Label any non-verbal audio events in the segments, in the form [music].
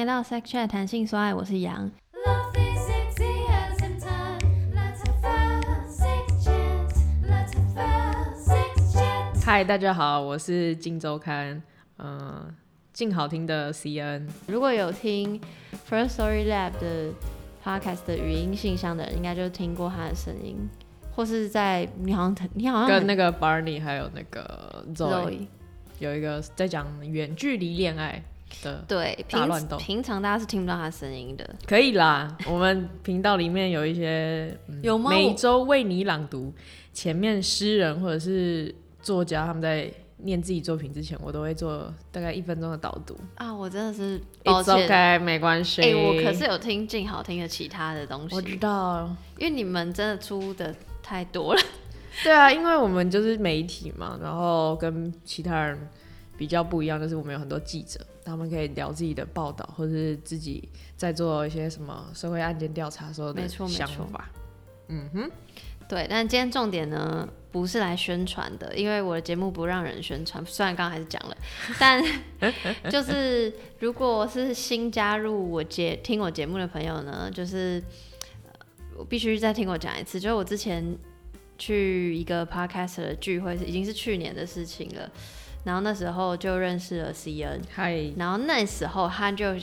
迎来到 Sex Chat 弹性说爱，我是杨。嗨，大家好，我是镜周刊，嗯、呃，静好听的 CN。如果有听 First Story Lab 的 Podcast 的语音信箱的人，应该就听过他的声音，或是在你好像你好像跟那个 Barney 还有那个 Zoe 有一个在讲远距离恋爱的对大乱斗。平常大家是听不到他声音的，可以啦。我们频道里面有一些、嗯、有吗？每周为你朗读前面诗人或者是。作家他们在念自己作品之前，我都会做大概一分钟的导读啊！我真的是抱歉，It's OK，没关系。哎、欸，我可是有听进好听的其他的东西，我知道，因为你们真的出的太多了。对啊，因为我们就是媒体嘛，然后跟其他人比较不一样，就是我们有很多记者，他们可以聊自己的报道，或者是自己在做一些什么社会案件调查时候的想法。嗯哼。对，但今天重点呢，不是来宣传的，因为我的节目不让人宣传。虽然刚刚还是讲了，[laughs] 但 [laughs] 就是如果是新加入我节听我节目的朋友呢，就是我必须再听我讲一次，就是我之前去一个 podcast 的聚会，是已经是去年的事情了。然后那时候就认识了 CN，嗨，然后那时候他就。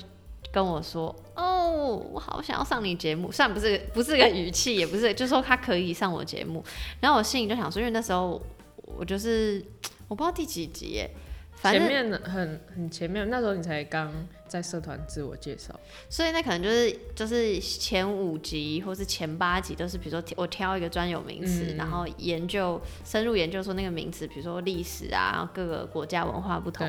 跟我说哦，我好想要上你节目，虽然不是不是个语气，也不是，就是说他可以上我节目。然后我心里就想说，因为那时候我就是我不知道第几集耶，反正前面很很前面，那时候你才刚在社团自我介绍，所以那可能就是就是前五集或是前八集都是，比如说我挑一个专有名词，嗯，然后研究深入研究说那个名词，比如说历史啊，各个国家文化不同，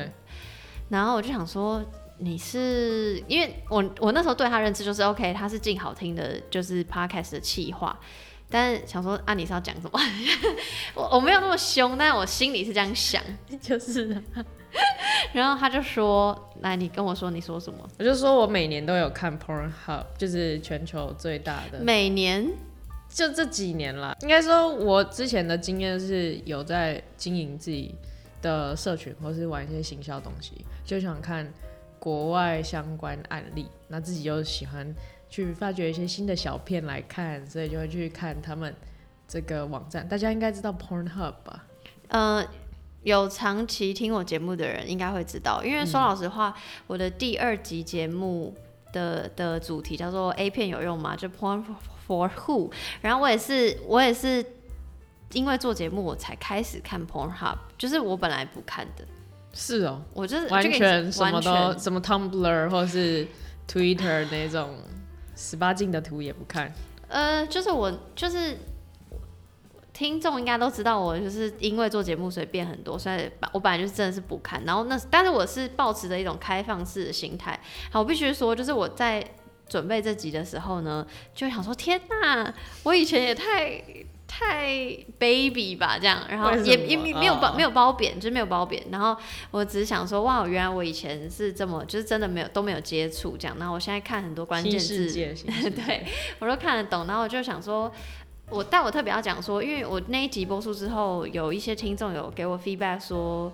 然后我就想说。你是因为我我那时候对他认知就是 OK，他是进好听的，就是 Podcast 的气话，但是想说啊，你是要讲什么？[laughs] 我我没有那么凶，但是我心里是这样想，[laughs] 就是。[laughs] 然后他就说：“来，你跟我说，你说什么？”我就说我每年都有看 Pornhub，就是全球最大的。每年就这几年啦，应该说我之前的经验是有在经营自己的社群，或是玩一些行销东西，就想看。国外相关案例，那自己又喜欢去发掘一些新的小片来看，所以就会去看他们这个网站。大家应该知道 Pornhub 吧？呃，有长期听我节目的人应该会知道，因为说老实话，嗯、我的第二集节目的的主题叫做 A 片有用吗？就 Porn for Who？然后我也是，我也是因为做节目我才开始看 Pornhub，就是我本来不看的。是哦，我就是完全什么都什么 Tumblr 或是 Twitter 那种十八禁的图也不看。呃，就是我就是听众应该都知道，我就是因为做节目所以变很多，所以我本来就是真的是不看。然后那但是我是抱持着一种开放式的心态。好，我必须说，就是我在准备这集的时候呢，就想说天哪，我以前也太。太 baby 吧，这样，然后也也没有褒没有褒贬，就是没有褒贬。然后我只是想说，哇，原来我以前是这么，就是真的没有都没有接触这样。然后我现在看很多关键字，[laughs] 对我都看得懂。然后我就想说，我但我特别要讲说，因为我那一集播出之后，有一些听众有给我 feedback 说，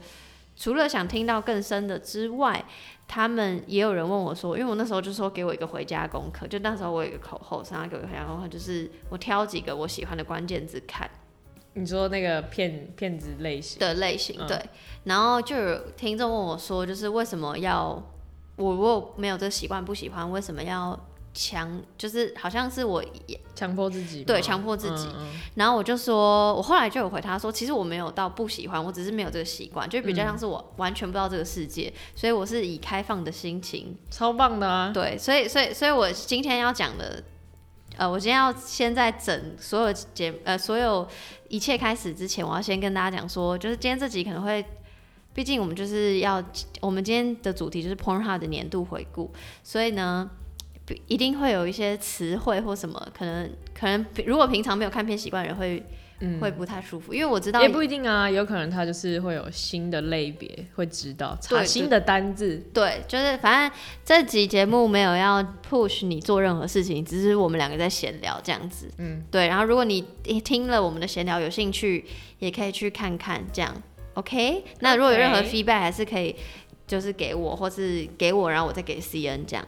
除了想听到更深的之外。他们也有人问我说，因为我那时候就说给我一个回家功课，就那时候我有一个口后，想要给我一个回家功课，就是我挑几个我喜欢的关键字看。你说那个骗骗子类型的类型，对。嗯、然后就有听众问我说，就是为什么要我如果没有这个习惯不喜欢，为什么要？强就是好像是我强迫自己，对，强迫自己。嗯嗯。然后我就说，我后来就有回他说，其实我没有到不喜欢，我只是没有这个习惯，就比较像是我完全不知道这个世界，嗯、所以我是以开放的心情，超棒的啊。对，所以所以所以我今天要讲的，呃，我今天要先在整所有节呃所有一切开始之前，我要先跟大家讲说，就是今天这集可能会，毕竟我们就是要我们今天的主题就是 Pornhub 的年度回顾，所以呢。一定会有一些词汇或什么，可能可能如果平常没有看片习惯的人会、嗯、会不太舒服，因为我知道也不一定啊，有可能他就是会有新的类别会知道查新的单字，对，就是反正这集节目没有要 push 你做任何事情，只是我们两个在闲聊这样子，嗯，对，然后如果你听了我们的闲聊有兴趣，也可以去看看这样，OK？那如果有任何 feedback 还是可以就是给我或是给我，然后我再给 CN 这样。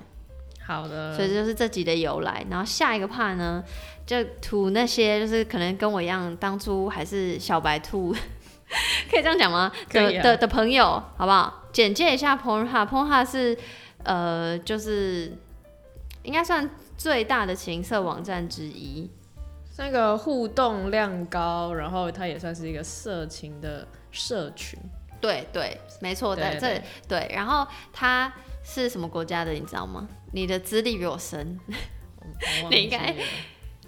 好的，所以这就是这集的由来。然后下一个 part 呢，就吐那些就是可能跟我一样，当初还是小白兔，[laughs] 可以这样讲吗？的、啊、的的朋友，好不好？简介一下 Pornhub，Pornhub 是呃，就是应该算最大的情色网站之一。那个互动量高，然后它也算是一个色情的社群。对对，没错的，这对。然后它是什么国家的，你知道吗？你的资历比我深，我你应该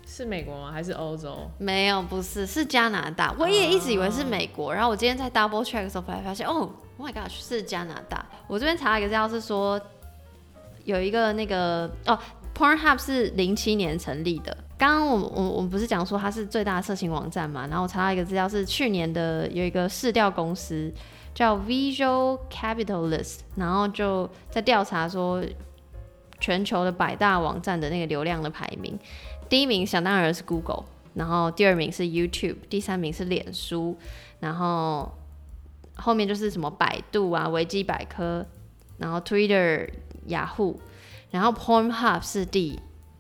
是美国吗？还是欧洲？没有，不是，是加拿大。我也一直以为是美国，uh... 然后我今天在 double check 的时候才发现，哦，Oh my God，是加拿大。我这边查了一个资料是说，有一个那个哦，Pornhub 是零七年成立的。刚刚我我我们不是讲说它是最大的色情网站嘛？然后我查到一个资料是去年的有一个市调公司叫 Visual Capitalist，然后就在调查说全球的百大网站的那个流量的排名，第一名想当然是 Google，然后第二名是 YouTube，第三名是脸书，然后后面就是什么百度啊、维基百科，然后 Twitter、雅虎，然后 Pornhub 是第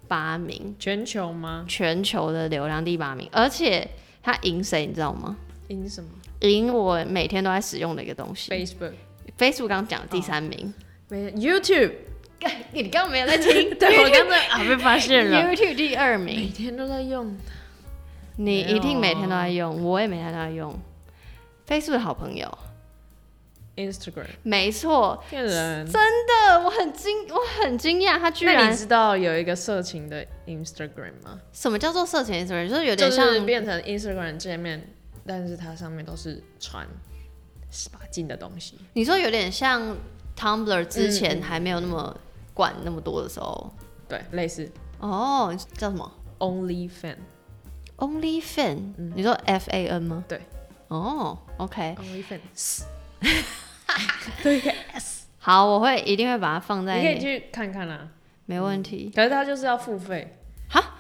八名，全球吗？全球的流量第八名，而且他赢谁，你知道吗？赢什么？赢我每天都在使用的一个东西。Facebook，Facebook 刚刚讲第三名。没、oh. YouTube，[laughs] 你刚刚没有在听？[laughs] 对我刚才 [laughs] 啊被发现了。YouTube 第二名，每天都在用。你一定每天都在用，我也每天都在用。Facebook 的好朋友。Instagram，没错，骗人，真的，我很惊，我很惊讶，他居然。那你知道有一个色情的 Instagram 吗？什么叫做色情 Instagram？就是有点像、就是、变成 Instagram 界面，但是它上面都是传十八禁的东西。你说有点像 Tumblr 之前还没有那么管那么多的时候，嗯、对，类似。哦，叫什么？Only Fan，Only Fan，、嗯、你说 F A N 吗？对。哦，OK。Only Fans。[laughs] 对，yes. 好，我会一定会把它放在。你可以去看看啊，没问题。嗯、可是它就是要付费，哈，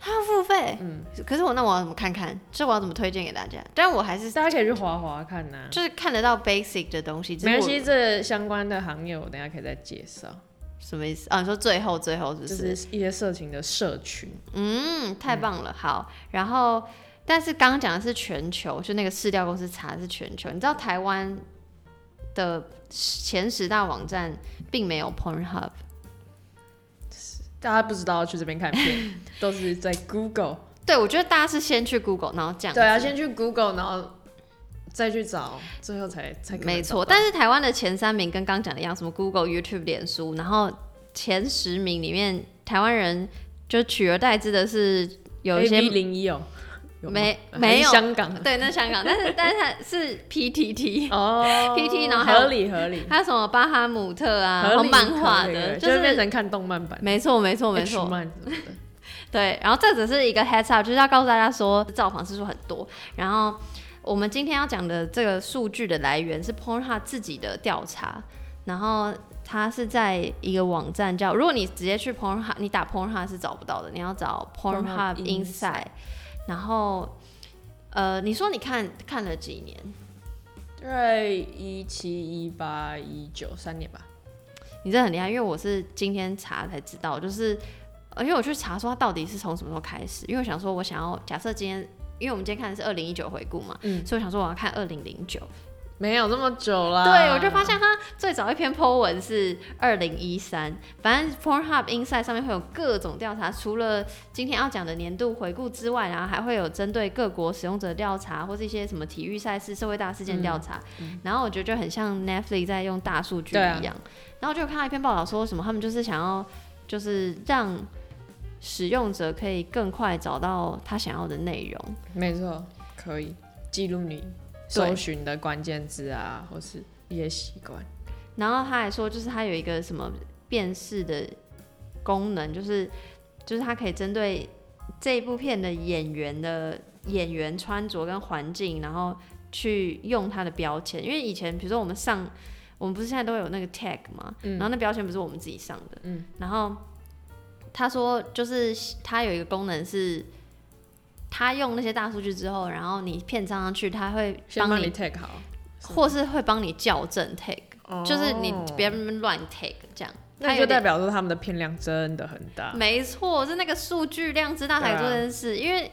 它要付费。嗯，可是我那我要怎么看看？这我要怎么推荐给大家？但我还是大家可以去滑滑看呐、啊，就是看得到 basic 的东西。没关系，这相关的行业我等下可以再介绍。什么意思啊？你说最后最后是不是？就是一些色情的社群。嗯，太棒了。嗯、好，然后但是刚刚讲的是全球，就那个市调公司查的是全球。你知道台湾？的前十大网站并没有 Pornhub，大家不知道去这边看片，[laughs] 都是在 Google。对，我觉得大家是先去 Google，然后这样。对啊，先去 Google，然后再去找，最后才才没错。但是台湾的前三名跟刚讲的一样，什么 Google、YouTube、脸书，然后前十名里面，台湾人就取而代之的是有一些零一哦。没没有。香港？对，那香港，但是但是它是 PTT [laughs] 哦，[laughs] PTT 然后还有合理合理，还有什么巴哈姆特啊，然后漫画的，就是变成看动漫版，没错没错没错，[laughs] 对，然后这只是一个 heads up，就是要告诉大家说造访次数很多，然后我们今天要讲的这个数据的来源是 Pornhub 自己的调查，然后它是在一个网站叫，如果你直接去 Pornhub，你打 Pornhub 是找不到的，你要找 Pornhub Inside。然后，呃，你说你看看了几年？对，一七、一八、一九三年吧。你这很厉害，因为我是今天查才知道，就是，呃，因为我去查说它到底是从什么时候开始，因为我想说我想要假设今天，因为我们今天看的是二零一九回顾嘛，嗯，所以我想说我要看二零零九。没有那么久啦。对，我就发现他最早一篇 po 文是二零一三，反正 Pornhub Insight 上面会有各种调查，除了今天要讲的年度回顾之外，然后还会有针对各国使用者调查，或是一些什么体育赛事、社会大事件调查、嗯。然后我觉得就很像 Netflix 在用大数据一样。啊、然后就看到一篇报道说什么，他们就是想要就是让使用者可以更快找到他想要的内容。没错，可以记录你。搜寻的关键字啊，或是一些习惯。然后他还说，就是他有一个什么辨识的功能，就是就是他可以针对这一部片的演员的演员穿着跟环境，然后去用他的标签。因为以前比如说我们上，我们不是现在都有那个 tag 嘛，嗯，然后那标签不是我们自己上的，嗯，然后他说就是他有一个功能是。他用那些大数据之后，然后你片上上去，他会帮你，你 take 好，或是会帮你校正 tag，、哦、就是你别乱 take 这样。那就代表说他们的片量真的很大。没错，是那个数据量之大才做这件事，啊、因为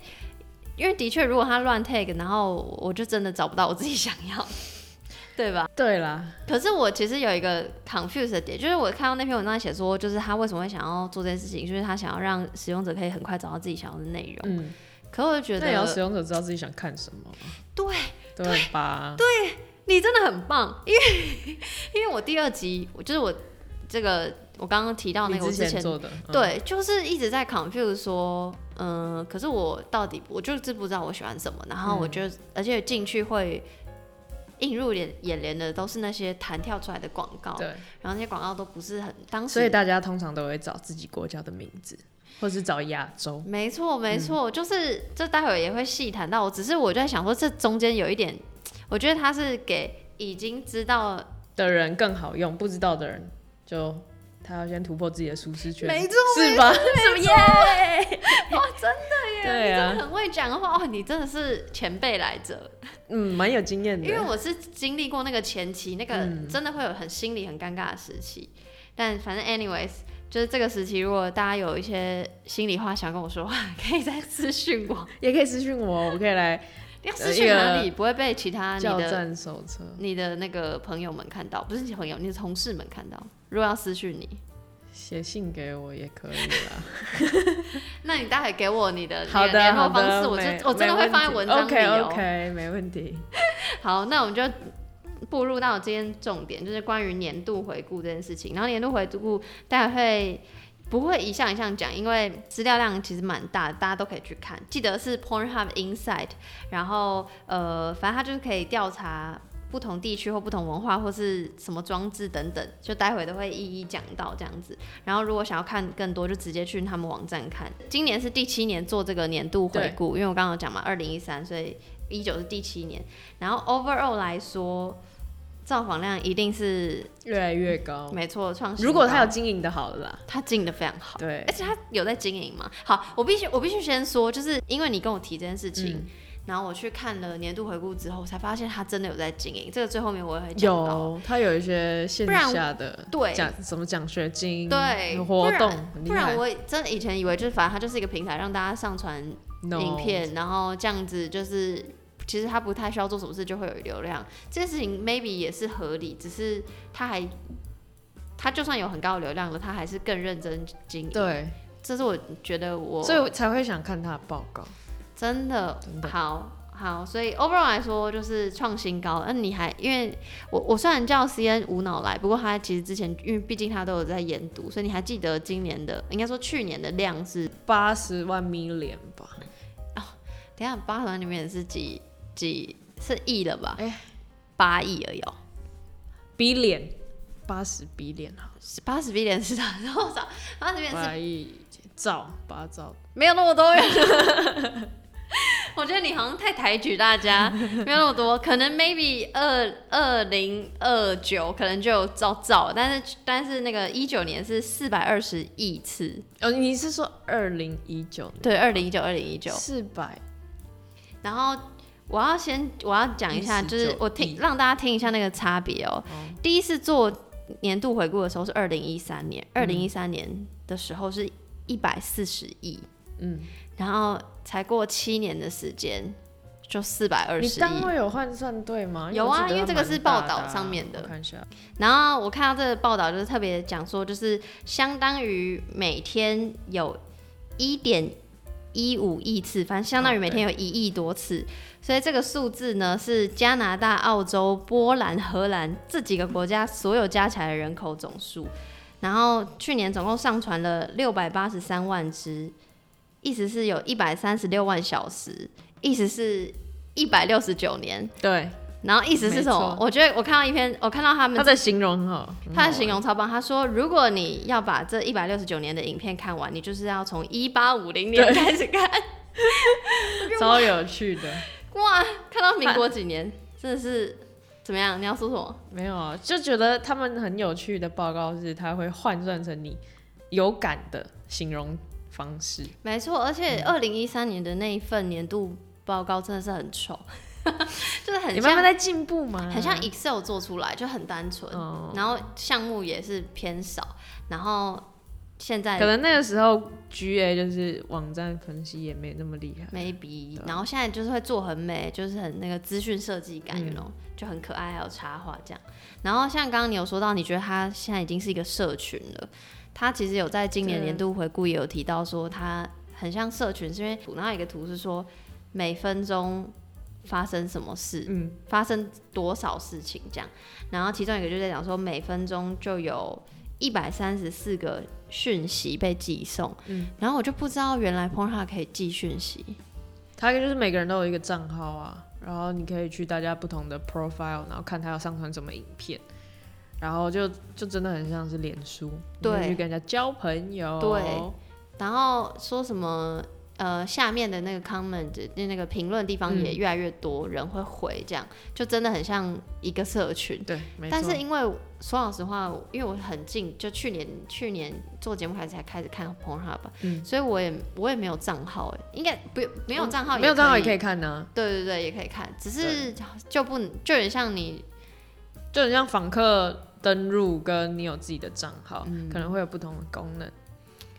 因为的确，如果他乱 take，然后我就真的找不到我自己想要，[laughs] 对吧？对啦。可是我其实有一个 confuse 的点，就是我看到那篇文章写说，就是他为什么会想要做这件事情，就是他想要让使用者可以很快找到自己想要的内容。嗯。可我就觉得，那也要使用者知道自己想看什么。对。对吧？对，你真的很棒，因为因为我第二集，我就是我这个我刚刚提到那个我之前，做的，嗯、对，就是一直在 confuse 说，嗯、呃，可是我到底我就是不知道我喜欢什么，然后我就、嗯、而且进去会映入眼眼帘的都是那些弹跳出来的广告，对，然后那些广告都不是很当时，所以大家通常都会找自己国家的名字。或是找亚洲，没错没错，嗯、就是这待会也会细谈到。我只是我就在想说，这中间有一点，[tsk] 我觉得他是给已经知道的人更好用，不知道的人就他要先突破自己的舒适圈，没错，是吧？什么耶？[laughs] 哇，真的耶！对啊，你真的很会讲话哦，你真的是前辈来着，嗯，蛮有经验的。因为我是经历过那个前期，那个真的会有很心理很尴尬的时期。嗯、但反正，anyways。就是这个时期，如果大家有一些心里话想跟我说话，[laughs] 可以再私信我，也可以私信我，我可以来。要私信哪里不会被其他你的教战手册你的那个朋友们看到？不是你朋友，你的同事们看到。如果要私信你，写信给我也可以啦。[laughs] 那你待会给我你的联络方式，我就我真的会放在文章里。OK OK，没问题。[laughs] 好，那我们就。步入到今天重点，就是关于年度回顾这件事情。然后年度回顾，大家会不会一项一项讲？因为资料量其实蛮大的，大家都可以去看。记得是 Pornhub Insight，然后呃，反正它就是可以调查不同地区或不同文化或是什么装置等等，就待会都会一一讲到这样子。然后如果想要看更多，就直接去他们网站看。今年是第七年做这个年度回顾，因为我刚刚讲嘛，二零一三，所以一九是第七年。然后 Overall 来说。造访量一定是越来越高，没错，创新。如果他有经营的好了啦，他经营的非常好，对，而且他有在经营嘛。好，我必须我必须先说，就是因为你跟我提这件事情，嗯、然后我去看了年度回顾之后，才发现他真的有在经营。这个最后面我也会讲到，有他有一些线下的对奖什么奖学金对活动不，不然我真的以前以为就是反正他就是一个平台，让大家上传影片，no. 然后这样子就是。其实他不太需要做什么事就会有流量，这件事情 maybe 也是合理，只是他还他就算有很高的流量了，他还是更认真经营。对，这是我觉得我所以我才会想看他的报告。真的，真的好好，所以 overall 来说就是创新高。那你还因为我我虽然叫 CN 无脑来，不过他其实之前因为毕竟他都有在研读，所以你还记得今年的应该说去年的量是八十万 million 吧？哦，等下八十万里面是几？几是亿了吧？哎、欸，八亿而已哦。billion，八十 billion 啊，八十 billion 是多少？[laughs] 八十 billion 是八亿兆，八兆，没有那么多。[laughs] 我觉得你好像太抬举大家，没有那么多，可能 maybe 二二零二九可能就有兆兆，但是但是那个一九年是四百二十亿次。哦，你是说二零一九？对，二零一九，二零一九，四百，然后。我要先我要讲一下，就是我听让大家听一下那个差别哦。第一次做年度回顾的时候是二零一三年，二零一三年的时候是一百四十亿，嗯，然后才过七年的时间就四百二十亿。你单位有换算对吗？有啊，因为这个是报道上面的。看一下。然后我看到这个报道就是特别讲说，就是相当于每天有一点一五亿次，反正相当于每天有一亿多次。所以这个数字呢，是加拿大、澳洲、波兰、荷兰这几个国家所有加起来的人口总数。然后去年总共上传了六百八十三万只，意思是有一百三十六万小时，意思是一百六十九年。对。然后意思是什么？我觉得我看到一篇，我看到他们他的形容很好，他的形容超棒。他说，如果你要把这一百六十九年的影片看完，你就是要从一八五零年开始看，[laughs] 超有趣的。[laughs] 哇，看到民国几年，[laughs] 真的是怎么样？你要说什么？没有啊，就觉得他们很有趣的报告是，他会换算成你有感的形容方式。没错，而且二零一三年的那一份年度报告真的是很丑。[laughs] 就是很像你慢慢在进步嘛，很像 Excel 做出来就很单纯，哦、然后项目也是偏少，然后现在可能那个时候 GA 就是网站分析也没那么厉害，maybe，然后现在就是会做很美，就是很那个资讯设计感，那种、嗯、就很可爱，还有插画这样。然后像刚刚你有说到，你觉得他现在已经是一个社群了，他其实有在今年年度回顾也有提到说他很像社群，是因为然后有一个图是说每分钟。发生什么事？嗯，发生多少事情这样？然后其中一个就在讲说，每分钟就有一百三十四个讯息被寄送。嗯，然后我就不知道原来 Pornhub 可以寄讯息。它就是每个人都有一个账号啊，然后你可以去大家不同的 profile，然后看他要上传什么影片，然后就就真的很像是脸书，对，去跟人家交朋友。对，然后说什么？呃，下面的那个 comment 那那个评论地方也越来越多人会回，这样、嗯、就真的很像一个社群。对，但是因为说老实话，因为我很近，就去年去年做节目开始才开始看 Pornhub，嗯，所以我也我也没有账号，哎，应该不没有账号、嗯，没有账号也可以看呢、啊。对对对，也可以看，只是就不就很像你，就很像访客登入，跟你有自己的账号、嗯，可能会有不同的功能。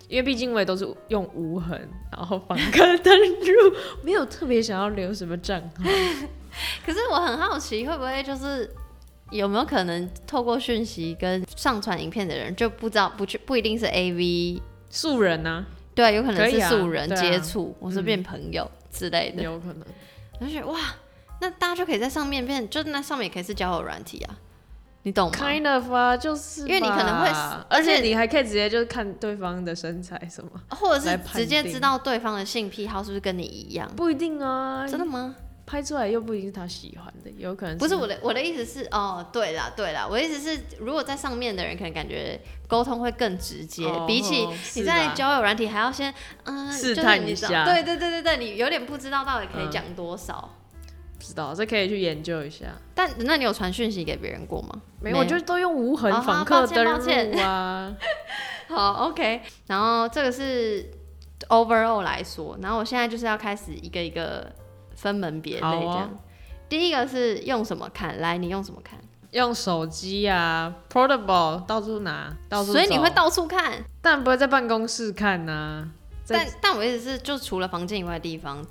因为毕竟我也都是用无痕，然后访客登入，没有特别想要留什么账号。[laughs] 可是我很好奇，会不会就是有没有可能透过讯息跟上传影片的人就不知道，不去不一定是 AV 素人呢、啊？对，有可能是素人接触，或是变朋友之类的，有可能。而且哇，那大家就可以在上面变，就那上面也可以是交友软体啊。你懂吗？Kind of 啊，就是因为你可能会，而且你还可以直接就是看对方的身材什么，[laughs] 或者是直接知道对方的性癖好是不是跟你一样？不一定啊，真的吗？拍出来又不一定是他喜欢的，有可能是不是我的。我的意思是，哦，对啦，对啦，我的意思是，如果在上面的人可能感觉沟通会更直接，哦、比起你在交友软体还要先嗯试探一下，对对对对对，你有点不知道到底可以讲多少。嗯知道，这可以去研究一下。但那你有传讯息给别人过吗？没有，我就都用无痕访客登入啊。[laughs] 好，OK。然后这个是 overall 来说，然后我现在就是要开始一个一个分门别类这样。啊、第一个是用什么看？来，你用什么看？用手机啊，portable，到处拿，到处。所以你会到处看，但不会在办公室看呐、啊。但但我意思是，就除了房间以外的地方，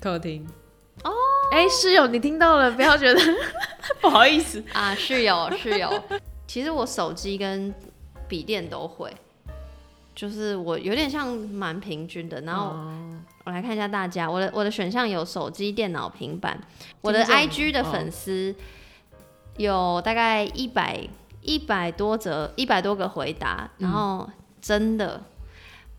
客厅。哦，哎，室友，你听到了，不要觉得 [laughs] 不好意思啊，室友，室友，其实我手机跟笔电都会，就是我有点像蛮平均的。然后我来看一下大家，我的我的选项有手机、电脑、平板。我的 IG 的粉丝有大概一百一百多则，一百多个回答，然后真的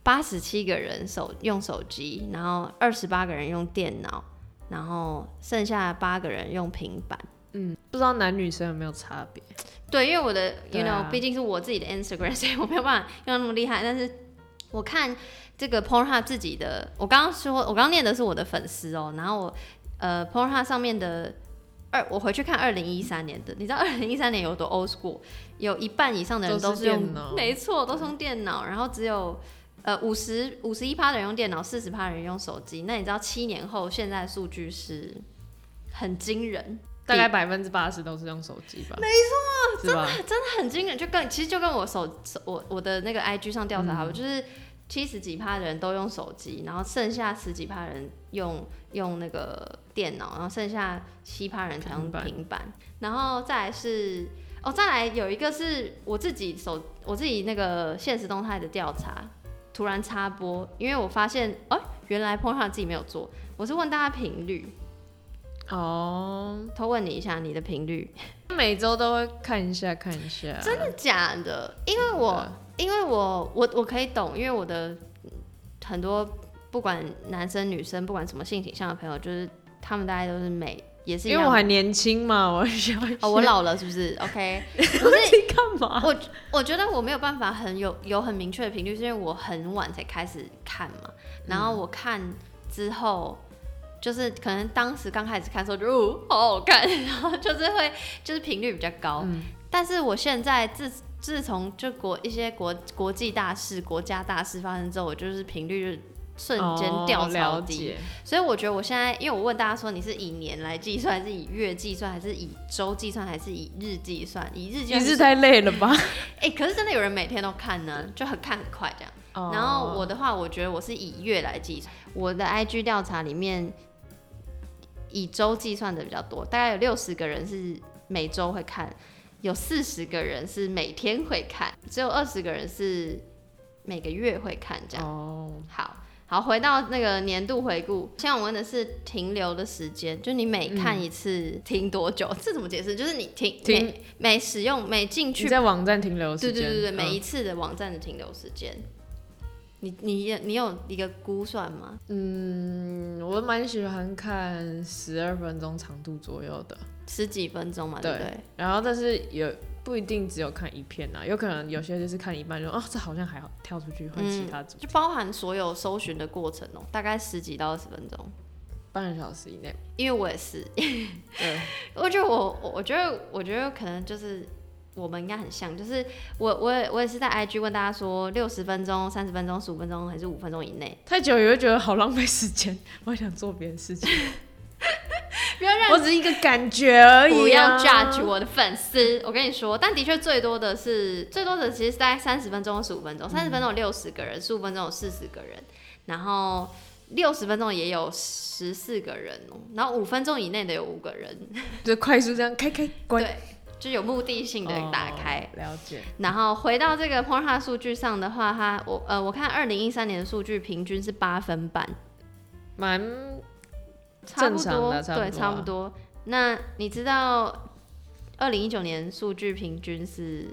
八十七个人手用手机，然后二十八个人用电脑。然后剩下八个人用平板，嗯，不知道男女生有没有差别？对，因为我的，you know，毕竟是我自己的 Instagram，[laughs] 所以我没有办法用那么厉害。但是我看这个 Pornhub 自己的，我刚刚说，我刚刚念的是我的粉丝哦。然后我呃 Pornhub 上面的二，我回去看二零一三年的，你知道二零一三年有多 old school？有一半以上的人都是用，是没错，都是用电脑，然后只有。呃，五十五十一趴的人用电脑，四十趴的人用手机。那你知道七年后现在数据是很惊人，大概百分之八十都是用手机吧？没错，真的真的很惊人，就跟其实就跟我手我我的那个 IG 上调查好，嗯，就是七十几趴的人都用手机，然后剩下十几趴人用用那个电脑，然后剩下七趴人才用平板，然后再来是哦，再来有一个是我自己手我自己那个现实动态的调查。突然插播，因为我发现，哎、欸，原来 Pornhub 自己没有做。我是问大家频率，哦，偷问你一下，你的频率，每周都会看一下看一下。真的假的？因为我，因为我，我我可以懂，因为我的很多不管男生女生，不管什么性倾向的朋友，就是他们大概都是美。也是因为我还年轻嘛，[laughs] 我想哦，我老了是不是？OK，[laughs] 不是你干嘛？我我觉得我没有办法很有有很明确的频率，是因为我很晚才开始看嘛。然后我看之后，嗯、就是可能当时刚开始看的时候就哦好好看，[laughs] 然后就是会就是频率比较高。嗯、但是我现在自自从就国一些国国际大事、国家大事发生之后，我就是频率就瞬间掉超低。哦、了解。所以我觉得我现在，因为我问大家说，你是以年来计算，还是以月计算，还是以周计算，还是以日计算？以日计算，一日太累了吧？哎、[laughs] 欸，可是真的有人每天都看呢，就很看很快这样。哦、然后我的话，我觉得我是以月来计算。我的 IG 调查里面，以周计算的比较多，大概有六十个人是每周会看，有四十个人是每天会看，只有二十个人是每个月会看这样。哦，好。好，回到那个年度回顾，现在我问的是停留的时间，就你每看一次停多久？嗯、这怎么解释？就是你停停每，每使用每进去在网站停留时间，对对对每一次的网站的停留时间，你你你有一个估算吗？嗯，我蛮喜欢看十二分钟长度左右的，十几分钟嘛，对不？对，然后但是有。不一定只有看一片呐，有可能有些就是看一半就哦，这好像还好，跳出去换其他组，就包含所有搜寻的过程哦、喔，大概十几到二十分钟，半个小时以内。因为我也是，[laughs] 对，我觉得我我觉得我觉得可能就是我们应该很像，就是我我也我也是在 IG 问大家说六十分钟、三十分钟、十五分钟还是五分钟以内，太久也会觉得好浪费时间，我还想做别的事情。不要让我只是一个感觉而已，啊，不要 judge 我的粉丝。我跟你说，但的确最多的是最多的，其实是大概三十分钟、十五分钟。三十分钟有六十个人，十五分钟有四十个人，然后六十分钟也有十四个人哦。然后五分钟以内的有五个人，[laughs] 就快速这样开开关，对，就有目的性的打开。哦、了解。然后回到这个 Pornhub 数据上的话，它我呃我看二零一三年的数据平均是八分半，蛮。差不多，对，差不多。那你知道，二零一九年数据平均是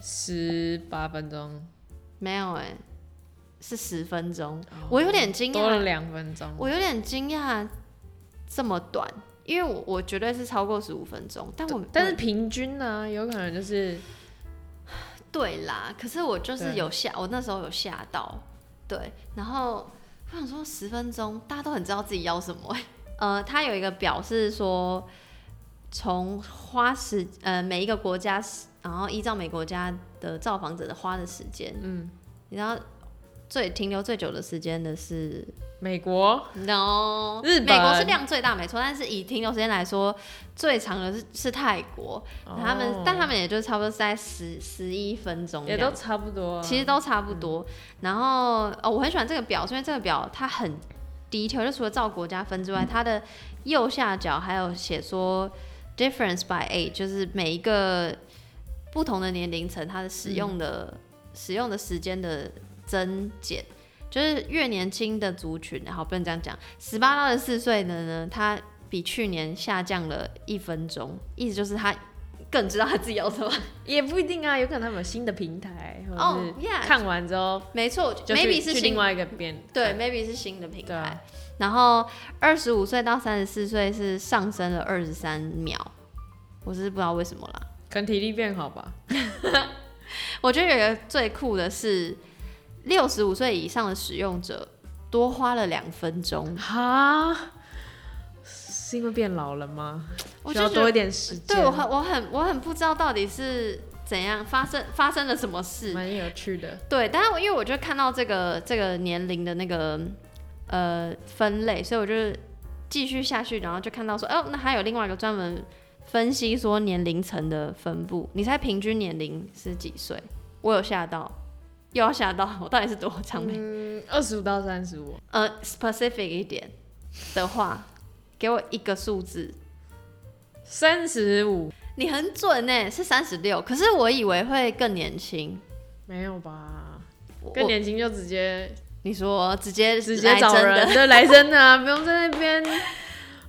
十八分钟？没有哎、欸，是十分钟。哦、我有点惊讶，多了两分钟。我有点惊讶，这么短，因为我我绝对是超过十五分钟。但我但是平均呢、啊，有可能就是对啦。可是我就是有吓，我那时候有吓到，对，然后。我想说十分钟，大家都很知道自己要什么。呃，他有一个表是说，从花时呃每一个国家，然后依照每国家的造访者的花的时间，嗯，你知道最停留最久的时间的是。美国，no，日本，美国是量最大，没错。但是以停留时间来说，最长的是是泰国，哦、他们，但他们也就差不多在十十一分钟，也都差不多，其实都差不多。嗯、然后哦，我很喜欢这个表，因为这个表它很 detail，就除了照国家分之外，嗯、它的右下角还有写说 difference by age，就是每一个不同的年龄层，它的使用的、嗯、使用的时间的增减。就是越年轻的族群，然后，不能这样讲，十八到二十四岁的呢，他比去年下降了一分钟，意思就是他更知道他自己要什么。也不一定啊，有可能他们有新的平台，哦，看完之后，没错，maybe 是另外一个边，对，maybe 是新的平台。啊、然后二十五岁到三十四岁是上升了二十三秒，我是不知道为什么啦，可能体力变好吧。[laughs] 我觉得有一个最酷的是。六十五岁以上的使用者多花了两分钟，哈？是因为变老了吗？我需要多一点时间。对，我很我很我很不知道到底是怎样发生发生了什么事，蛮有趣的。对，但是因为我就看到这个这个年龄的那个呃分类，所以我就继续下去，然后就看到说，哦，那还有另外一个专门分析说年龄层的分布。你猜平均年龄是几岁？我有吓到。又要吓到我，到底是多长命？嗯，二十五到三十五。呃，specific 一点的话，给我一个数字，三十五。你很准呢，是三十六。可是我以为会更年轻。没有吧？更年轻就直接，你说直接直接找人，对，来真的啊，不用在那边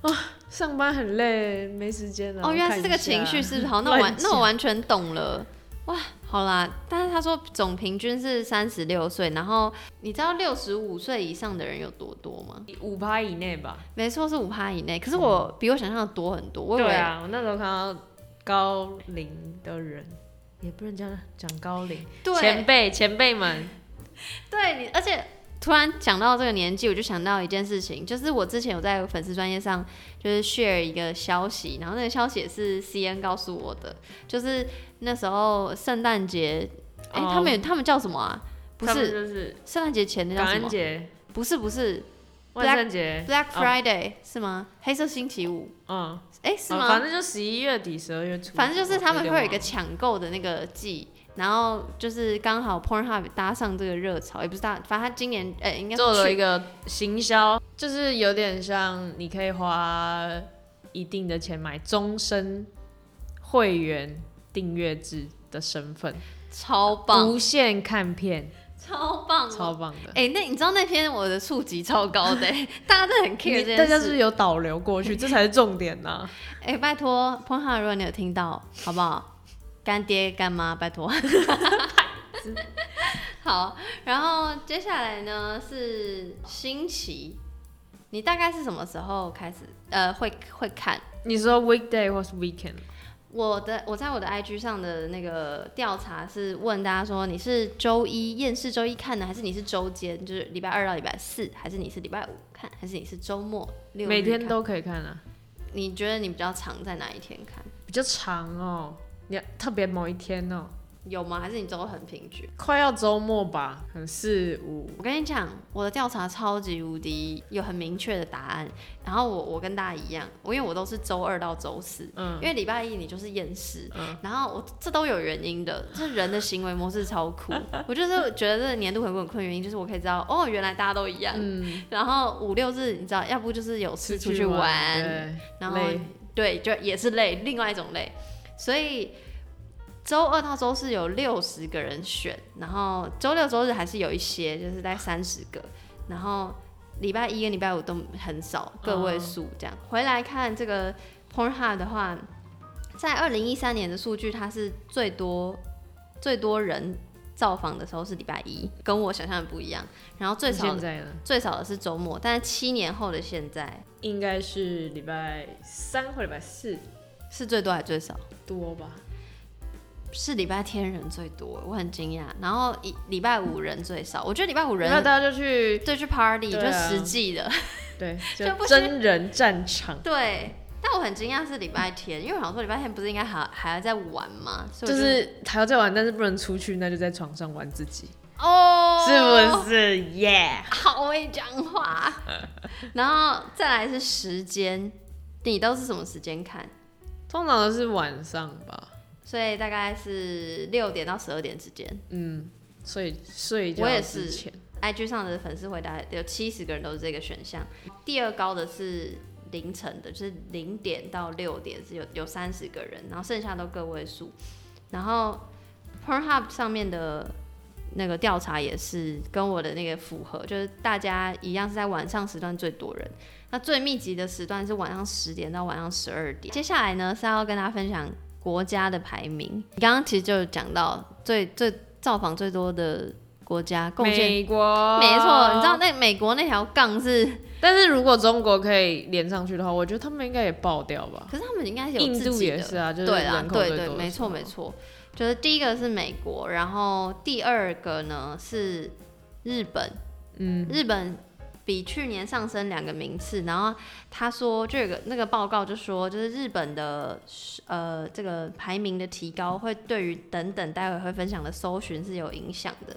啊，上班很累，没时间了。哦，原来是这个情绪，是？好，那我完，[laughs] 那我完全懂了。哇，好啦，但是他说总平均是三十六岁，然后你知道六十五岁以上的人有多多吗？五趴以内吧。没错，是五趴以内。可是我比我想象的多很多。我以为对啊，我那时候看到高龄的人，也不能这样讲高龄，对前辈前辈们。[laughs] 对你，而且。突然讲到这个年纪，我就想到一件事情，就是我之前有在粉丝专业上就是 share 一个消息，然后那个消息也是 CN 告诉我的，就是那时候圣诞节，哎、欸，他们他们叫什么啊？不是，就是圣诞节前的叫什么？感恩节。不是不是，万圣节 Black Friday、哦、是吗？黑色星期五。嗯，哎、欸，是吗？哦、反正就十一月底、十二月初。反正就是他们会有一个抢购的那个季，然后就是刚好 Pornhub 搭上这个热潮，也不是搭，反正他今年哎、欸，应该做了一个行销，就是有点像你可以花一定的钱买终身会员订阅制的身份，超棒，无限看片。超棒，超棒的！哎、欸，那你知道那篇我的触及超高的，[laughs] 大家都很 care 这件事。大家是不是有导流过去？这才是重点呢、啊。[laughs] 哎、欸，拜托，Pornhub，如果你有听到，好不好？干爹干妈，拜托。[laughs] 好，然后接下来呢是新奇，你大概是什么时候开始？呃，会会看？你说 weekday 或是 weekend？我的我在我的 IG 上的那个调查是问大家说，你是周一厌世周一看呢，还是你是周间，就是礼拜二到礼拜四，还是你是礼拜五看，还是你是周末六？每天都可以看啊。你觉得你比较常在哪一天看？比较长哦，你特别某一天哦。有吗？还是你都很平均？快要周末吧，很四五。我跟你讲，我的调查超级无敌有很明确的答案。然后我我跟大家一样，我因为我都是周二到周四，嗯，因为礼拜一你就是厌食，嗯，然后我这都有原因的，这人的行为模式超酷。我就是觉得这个年度很困，原因就是我可以知道，哦，原来大家都一样。嗯，然后五六日你知道，要不就是有事出去玩，去玩然后对，就也是累，另外一种累，所以。周二到周四有六十个人选，然后周六周日还是有一些，就是大概三十个，然后礼拜一跟礼拜五都很少，个位数这样。Oh. 回来看这个 Pornhub 的话，在二零一三年的数据，它是最多最多人造访的时候是礼拜一，跟我想象的不一样。然后最少的最少的是周末，但是七年后的现在应该是礼拜三或礼拜四，是最多还是最少？多吧。是礼拜天人最多，我很惊讶。然后一礼拜五人最少，我觉得礼拜五人，那大家就去对去 party，、啊、就实际的，对，[laughs] 就真人战场。对，但我很惊讶是礼拜天，因为我想说礼拜天不是应该还还要在玩吗？就是还要在玩，但是不能出去，那就在床上玩自己。哦、oh，是不是？耶、yeah，好会讲话。[laughs] 然后再来是时间，你都是什么时间看？通常都是晚上吧。所以大概是六点到十二点之间。嗯，睡睡觉。我也是。IG 上的粉丝回答有七十个人都是这个选项。第二高的是凌晨的，就是零点到六点是有有三十个人，然后剩下都个位数。然后 Pornhub 上面的那个调查也是跟我的那个符合，就是大家一样是在晚上时段最多人。那最密集的时段是晚上十点到晚上十二点。接下来呢是要跟大家分享。国家的排名，你刚刚其实就讲到最最造访最多的国家，贡献美国，没错，你知道那美国那条杠是，[laughs] 但是如果中国可以连上去的话，我觉得他们应该也爆掉吧。可是他们应该有印度也是啊，就是对啊，对对，没错没错，就是第一个是美国，然后第二个呢是日本，嗯，日本。比去年上升两个名次，然后他说就有个那个报告就说，就是日本的呃这个排名的提高会对于等等待会会分享的搜寻是有影响的。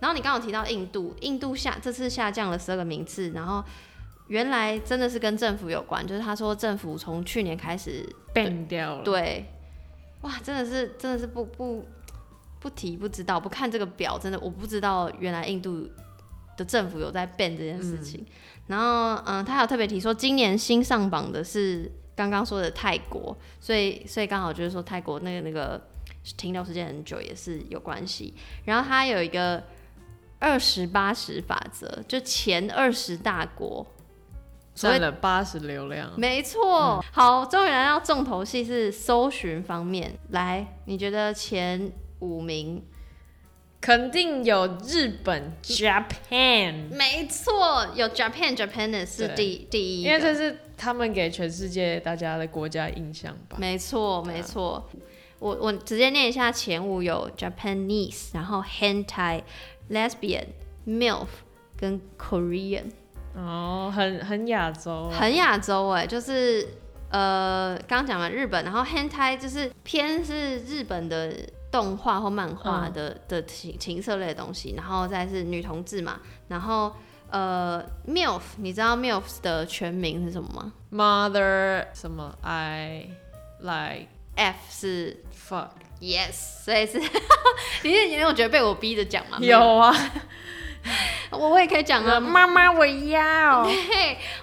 然后你刚刚提到印度，印度下这次下降了十二个名次，然后原来真的是跟政府有关，就是他说政府从去年开始变掉了，对，哇，真的是真的是不不不提不知道，不看这个表真的我不知道原来印度。的政府有在变这件事情，嗯、然后嗯，他还有特别提说，今年新上榜的是刚刚说的泰国，所以所以刚好就是说泰国那个那个停留时间很久也是有关系。然后他有一个二十八十法则，就前二十大国占了八十流量，没错、嗯。好，终于来到重头戏是搜寻方面，来，你觉得前五名？肯定有日本 Japan，没错，有 Japan Japan 是第第一，因为这是他们给全世界大家的国家印象吧。没错，没错。我我直接念一下前五有 Japanese，然后 Hentai、Lesbian、MILF 跟 Korean。哦，很很亚洲，很亚洲哎，就是呃，刚讲了日本，然后 Hentai 就是偏是日本的。动画或漫画的、嗯、的情情色类的东西，然后再是女同志嘛，然后呃，MILF，你知道 MILF 的全名是什么吗？Mother 什么？I like F 是 fuck，yes，所以是 [laughs] 你你有觉得被我逼着讲吗？有啊，[laughs] 我我也可以讲啊，[laughs] 妈妈我要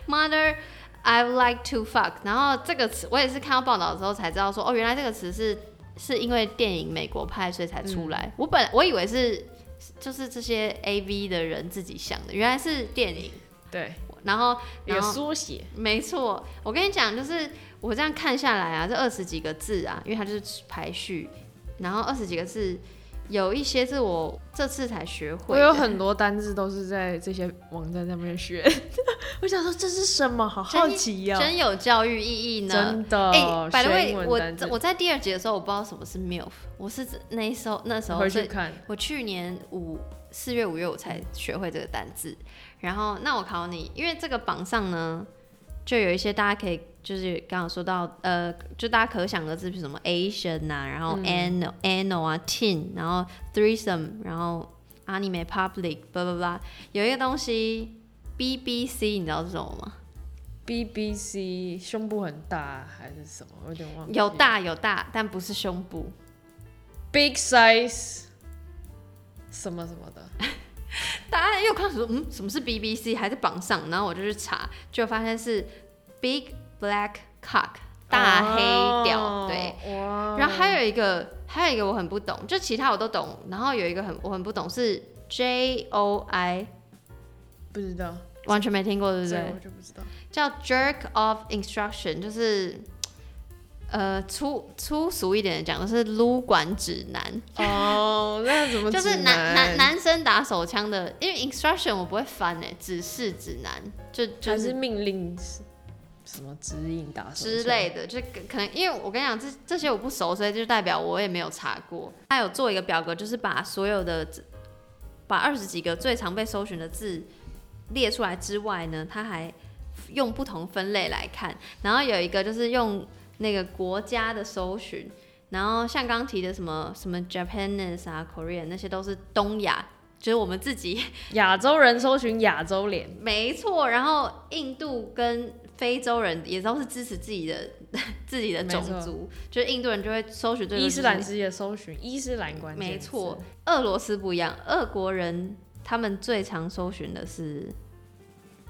，Mother I like to fuck，然后这个词我也是看到报道的时候才知道说，哦，原来这个词是是因为电影《美国派》所以才出来，嗯、我本我以为是。就是这些 A V 的人自己想的，原来是电影。对，然后有缩写，没错。我跟你讲，就是我这样看下来啊，这二十几个字啊，因为它就是排序，然后二十几个字。有一些是我这次才学会，我有很多单字都是在这些网站上面学。[laughs] 我想说这是什么？好好奇呀、喔！真有教育意义呢。真的。哎、欸，by the way，我我在第二集的时候，我不知道什么是 MILF，我是那时候那时候是我去年五四月五月我才学会这个单字。然后那我考你，因为这个榜上呢，就有一些大家可以。就是刚刚说到，呃，就大家可想而知，比如什么 Asian 啊，然后嗯、anal 啊，teen，然后 threesome，然后 anime public，blah blah blah，有一个东西 BBC，你知道是什么吗？BBC 胸部很大还是什么？我有点忘了。有大有大，但不是胸部。Big size，什么什么的。[laughs] 大家又开始说，嗯，什么是 BBC？还在榜上，然后我就去查，就发现是 Big。Black cock，大黑屌，oh, 对.然后还有一个，还有一个我很不懂，就其他我都懂，然后有一个很我很不懂是 J O I，不知道，完全没听过，对不对？我就不知道，叫 Jerk of Instruction，就是呃粗粗俗一点的讲，就是撸管指南。哦、oh, 那怎么就是男男男生打手枪的，因为 Instruction 我不会翻诶，指示指南就就是、是命令。什么指引打之类的，就可能因为我跟你讲，这这些我不熟，所以就代表我也没有查过。他有做一个表格，就是把所有的把二十几个最常被搜寻的字列出来之外呢，他还用不同分类来看。然后有一个就是用那个国家的搜寻，然后像刚提的什么什么 Japanese 啊、Korean 那些都是东亚，就是我们自己亚洲人搜寻亚洲脸，[laughs] 没错。然后印度跟非洲人也都是支持自己的 [laughs] 自己的种族，就是印度人就会搜寻这个伊斯兰世界搜寻伊斯兰关键。没错，俄罗斯不一样，俄国人他们最常搜寻的是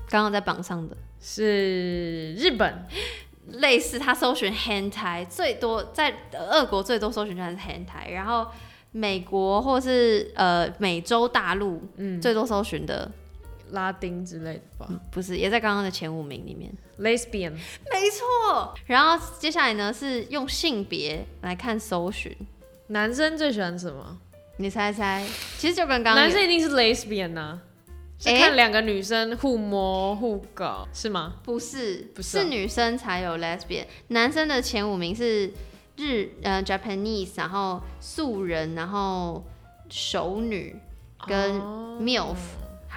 刚刚在榜上的是日本，[laughs] 类似他搜寻 hentai 最多，在俄国最多搜寻的是 hentai，然后美国或是呃美洲大陆，嗯，最多搜寻的。拉丁之类的吧，嗯、不是，也在刚刚的前五名里面。Lesbian，没错。然后接下来呢是用性别来看搜寻，男生最喜欢什么？你猜猜？其实就跟刚刚男生一定是 Lesbian 呐、啊，是看两个女生互摸互搞是吗？不是，不是、哦，是女生才有 Lesbian。男生的前五名是日呃 Japanese，然后素人，然后熟女跟 MILF。Oh.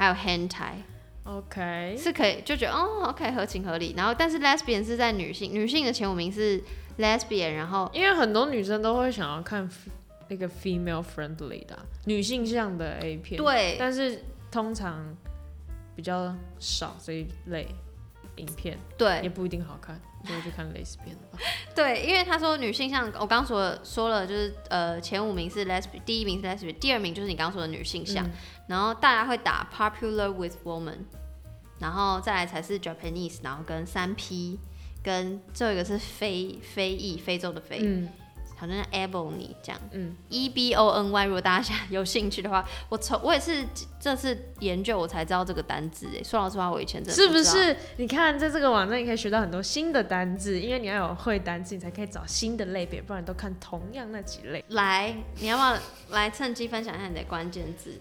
还有 hand tie，OK 是可以就觉得哦，OK，合情合理。然后，但是 lesbian 是在女性，女性的前五名是 lesbian，然后因为很多女生都会想要看那个 female friendly 的女性向的 A 片，对，但是通常比较少这一类影片，对，也不一定好看。就去看 lesbian 吧。[laughs] 对，因为他说女性向，我刚刚说了说了，就是呃前五名是 lesbian，第一名是 lesbian，第二名就是你刚刚说的女性向，嗯，然后大家会打 popular with woman，然后再来才是 Japanese，然后跟三 P，跟最后一个是非非裔非洲的非。嗯好像 Ebony 这样，嗯，E B O N Y。如果大家想有兴趣的话，我从我也是这次研究我才知道这个单字诶。说老实话，我以前真的是不是？你看在这个网站，你可以学到很多新的单字，因为你要有会单字，你才可以找新的类别，不然都看同样那几类。来，你要不要来趁机分享一下你的关键字？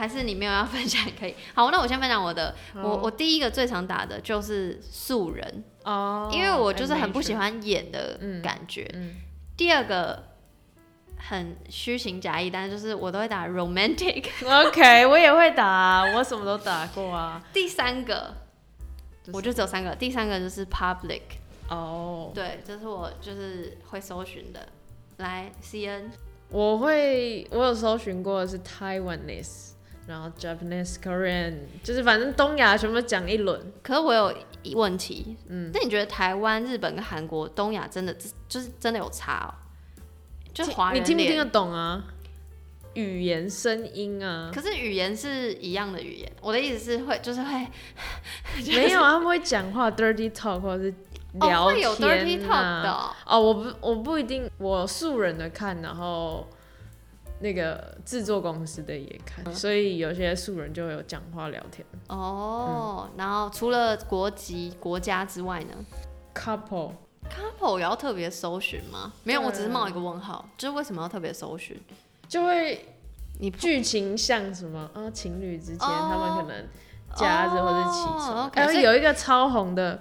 还是你没有要分享也可以。[laughs] 好，那我先分享我的。我我第一个最常打的就是素人哦，因为我就是很不喜欢演的感觉。嗯。嗯第二个很虚情假意，但是就是我都会打 romantic。OK，我也会打，我什么都打过啊。[laughs] 第三个，我就只有三个。第三个就是 public。哦，对，这是我就是会搜寻的。来，CN，我会，我有搜寻过的是 Taiwanese，然后 Japanese、Korean，就是反正东亚全部讲一轮。可是我有问题，嗯，那你觉得台湾、日本跟韩国、东亚真的就是真的有差哦？就华人，你听不听得懂啊？语言、声音啊？可是语言是一样的语言。我的意思是会，就是会，就是、没有啊，他们会讲话，dirty talk 或者是聊天、啊哦、会有 dirty talk 的哦。哦，我不，我不一定，我素人的看，然后。那个制作公司的也看，嗯、所以有些素人就会有讲话聊天。哦，嗯、然后除了国籍国家之外呢？Couple couple 也要特别搜寻吗？没有，我只是冒一个问号，就是为什么要特别搜寻？就会你剧情像什么？啊，情侣之间、哦、他们可能夹着或者起床，然后、有一个超红的。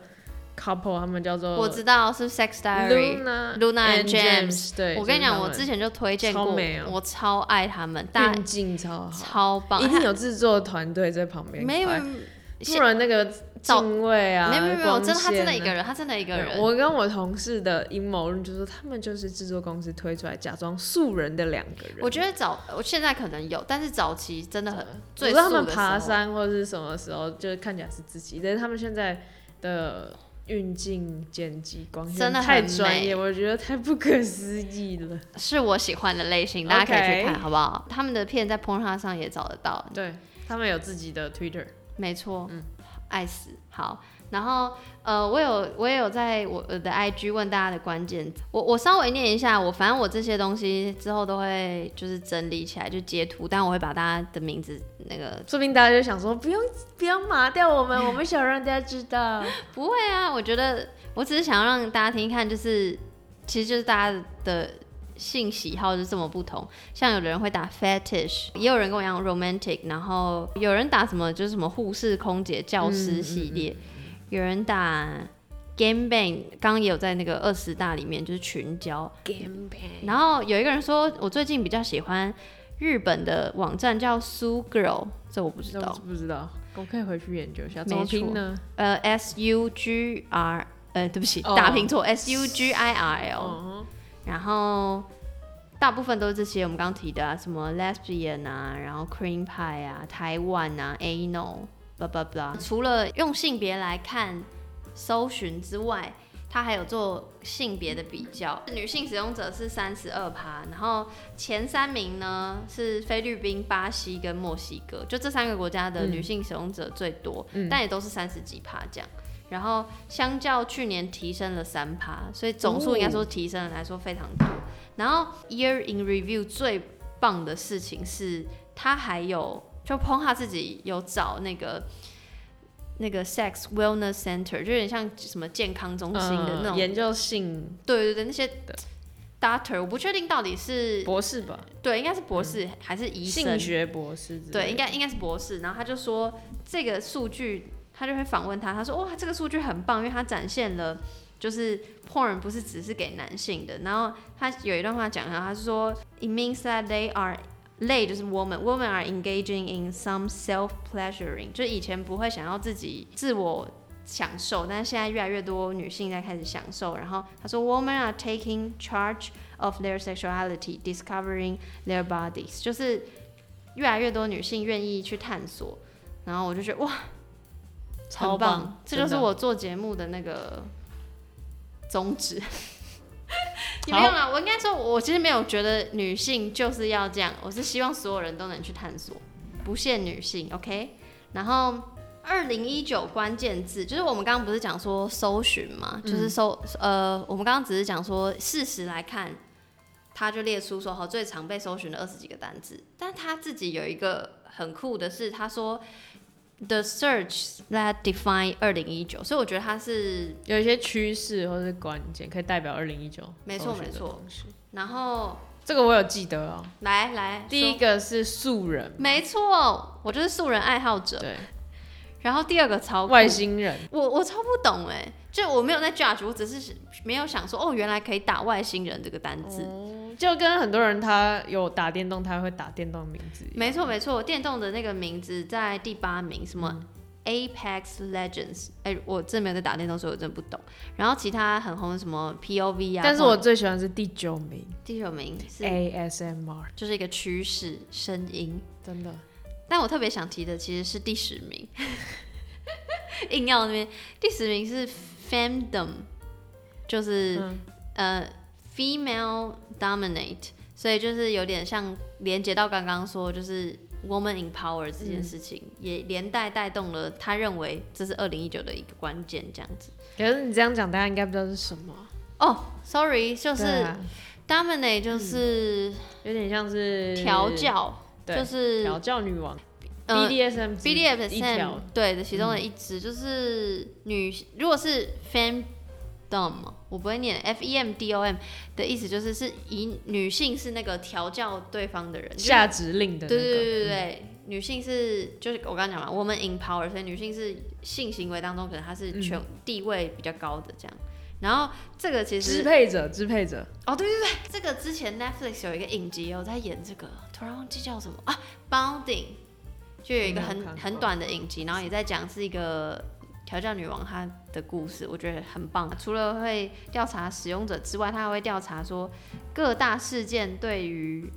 Couple 他们叫做我知道是 Sex Diary Luna, Luna and James, 对，我跟你讲，我之前就推荐过，超我超爱他们，运镜超好，超棒，一定有制作团队在旁边，没有，不然那个镜位啊，没有没有没有，真的他真的一个人，他真的一个人。我跟我同事的阴谋论就是，他们就是制作公司推出来假装素人的两个人。我觉得早，我现在可能有，但是早期真的很，最他们爬山或者是什么时候，就是看起来是自己，但是他们现在的。运镜、剪辑、光线真的太专业，我觉得太不可思议了。是我喜欢的类型，大家可以去看，好不好？他们的片在 Pornhub 上也找得到。对，他们有自己的 Twitter，没错，嗯，爱死。好，然后呃，我有我也有在我的 IG 问大家的关键字，我我稍微念一下，我反正我这些东西之后都会就是整理起来就截图，但我会把大家的名字那个，说不定大家就想说不用不要麻掉我们，我们想让大家知道，[laughs] 不会啊，我觉得我只是想要让大家听一看，就是其实就是大家的性喜好是这么不同，像有的人会打 fetish，也有人跟我一样 romantic，然后有人打什么就是什么护士、空姐、教师系列。嗯嗯。嗯有人打 game bang，刚刚也有在那个二十大里面，就是群交 game bang。然后有一个人说，我最近比较喜欢日本的网站叫 Sue Girl，这我不知道，不知道，我可以回去研究一下。怎么拼呢？呃，S U G R，呃，对不起，打拼错，S U G I R L。Oh. 然后大部分都是这些我们刚刚提的啊，什么 lesbian 啊，然后 cream pie 啊，台湾啊，anal。Blah blah blah。除了用性别来看搜寻之外，它还有做性别的比较。女性使用者是三十二趴，然后前三名呢是菲律宾、巴西跟墨西哥，就这三个国家的女性使用者最多，嗯、但也都是三十几趴这样。然后相较去年提升了三趴，所以总数应该说提升了来说非常多。哦、然后 Year in Review 最棒的事情是，它还有。就 Pornhub 自己有找那个那个 Sex Wellness Center，就有点像什么健康中心的那种、嗯、研究性，对对对，那些 Doctor 我不确定到底是博士吧？对，应该是博士、嗯、还是医生？性学博士？对，应该应该是博士。然后他就说这个数据，他就会访问他，他说哇，这个数据很棒，因为他展现了就是 Porn 不是只是给男性的。然后他有一段话讲他，他是说 It means that they are 类就是 woman，woman are engaging in some self-pleasuring，就以前不会想要自己自我享受，但是现在越来越多女性在开始享受。然后他说，women are taking charge of their sexuality，discovering their bodies，就是越来越多女性愿意去探索。然后我就觉得哇，超棒，这就是我做节目的那个宗旨。没有啊，我应该说，我其实没有觉得女性就是要这样，我是希望所有人都能去探索，不限女性，OK？然后二零一九关键字，就是我们刚刚不是讲说搜寻嘛，就是搜、嗯、呃，我们刚刚只是讲说事实来看，他就列出说好最常被搜寻的二十几个单字，但他自己有一个很酷的是，他说。The search that define 二零一九，所以我觉得它是有一些趋势或是关键，可以代表二零一九。没错没错。然后这个我有记得哦。来来，第一个是素人。没错，我就是素人爱好者。对。然后第二个超外星人，我我超不懂哎，就我没有在 judge，我只是没有想说哦，原来可以打外星人这个单字。哦就跟很多人他有打电动，他会打电动名字。没错没错，电动的那个名字在第八名，什么 Apex Legends？哎、欸，我真没有在打电动，所以我真不懂。然后其他很红的什么 POV 啊，但是我最喜欢是第九名。第九名是 ASMR，就是一个趋势声音，真的。但我特别想提的其实是第十名，[laughs] 硬要那边第十名是 Femdom，就是、嗯、呃 Female Dominate，所以就是有点像连接到刚刚说就是 Woman Empower 这件事情，嗯、也连带带动了他认为这是二零一九的一个关键这样子。可是你这样讲，大家应该不知道是什么哦。Oh, sorry，就是 Dominate 就是、嗯、有点像是调教。就是调教女王，BDSM，BDSM 对的，其中的一支、嗯、就是女，如果是 Femdom，我不会念 F E M D O M 的意思，就是是以女性是那个调教对方的人，下指令的、那个，对对对对对，嗯、女性是就是我刚刚讲嘛，我们 empower，所以女性是性行为当中可能她是权地位比较高的这样。然后这个其实支配者，支配者。哦，对对对，这个之前 Netflix 有一个影集有在演这个，突然忘记叫什么啊，Bounding，就有一个很很短的影集，然后也在讲是一个调教女王她的故事，我觉得很棒。除了会调查使用者之外，他还会调查说各大事件对于